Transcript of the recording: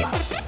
Thank